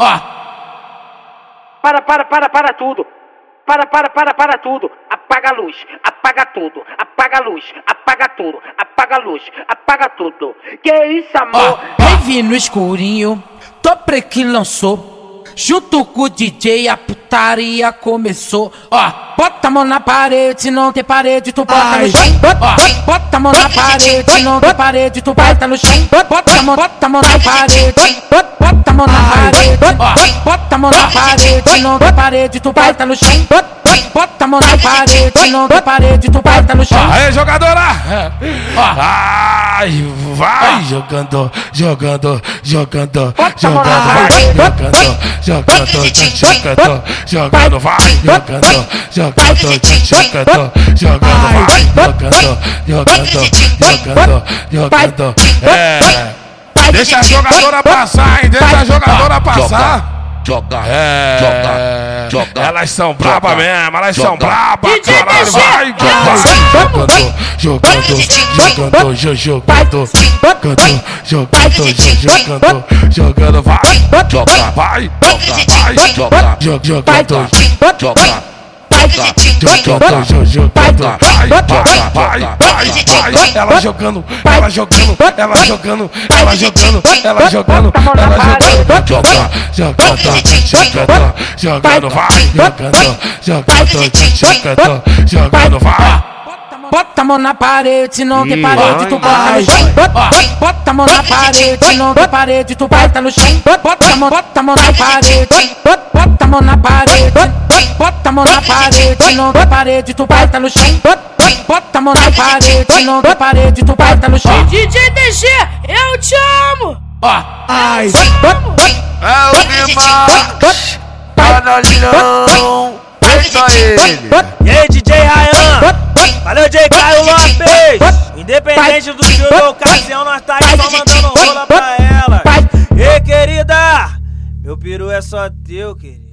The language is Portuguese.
Ó. Para, para, para, para tudo. Para, para, para, para tudo. Apaga a luz, apaga tudo, apaga a luz, apaga tudo, apaga a luz, apaga tudo. Que isso, amor? Ó, vi no escurinho, Topre que lançou. Junto com o DJ a putaria começou. Ó, bota a mão na parede, se não tem parede, tu bota no chão. Ó, bota a mão na parede, se não tem parede, tu bota no chão. Bota a mão, bota a mão na parede, bota a mão na parede. Ó, bota a mão na parede, se não tem parede, tu bota no chão. Bota a mão na parede, se não tem parede, tu bota no chão. Aê, jogadora! Ai, vai jogando, jogando, jogando, jogando, vai jogando, jogando, jogando, jogando, vai jogando, jogando, jogando, jogando, vai jogando, jogando, jogando, jogando. É. Deixa a jogadora passar, hein? Deixa a jogadora passar. Joga, É, joga, joga. Elas são braba mesmo, elas são braba, caralho, vai, jogando, jogando, jogando, jo- jogando, jogando, jogando, jo- jogando, jogando, vai, Joga, vai, joga, vai, joga, jo- jogando, joga. Jogando, jo- jogando, vai, vai, vai, vai, vai, ela jogando, ela jogando, ela jogando, ela jogando, ela jogando, ela jogando, Joga, jogando, jogando, vai, jogando, jogando, jogando, vai. Bota a mão na parede, se não tem parede, tu bota no chão. Bota a mão na parede, se não tem parede, tu bota no chão. Bota a mão, bota a mão na parede, bota a mão na parede, bota a mão na parede, se não tem parede, tu bota no chão. Bota a mão na parede, não tem parede, tu bota no chão. DJ DG, eu te amo! Ó, Ai, amo! É o Guimarães, Canalhão, deixa ele. E aí, DJ Ryan? Valeu, DJ Caio Lopes! Independente do jogo ou ocasião, nós tá aí só mandando rola pra ela. Ei, querida! Meu peru é só teu, querido.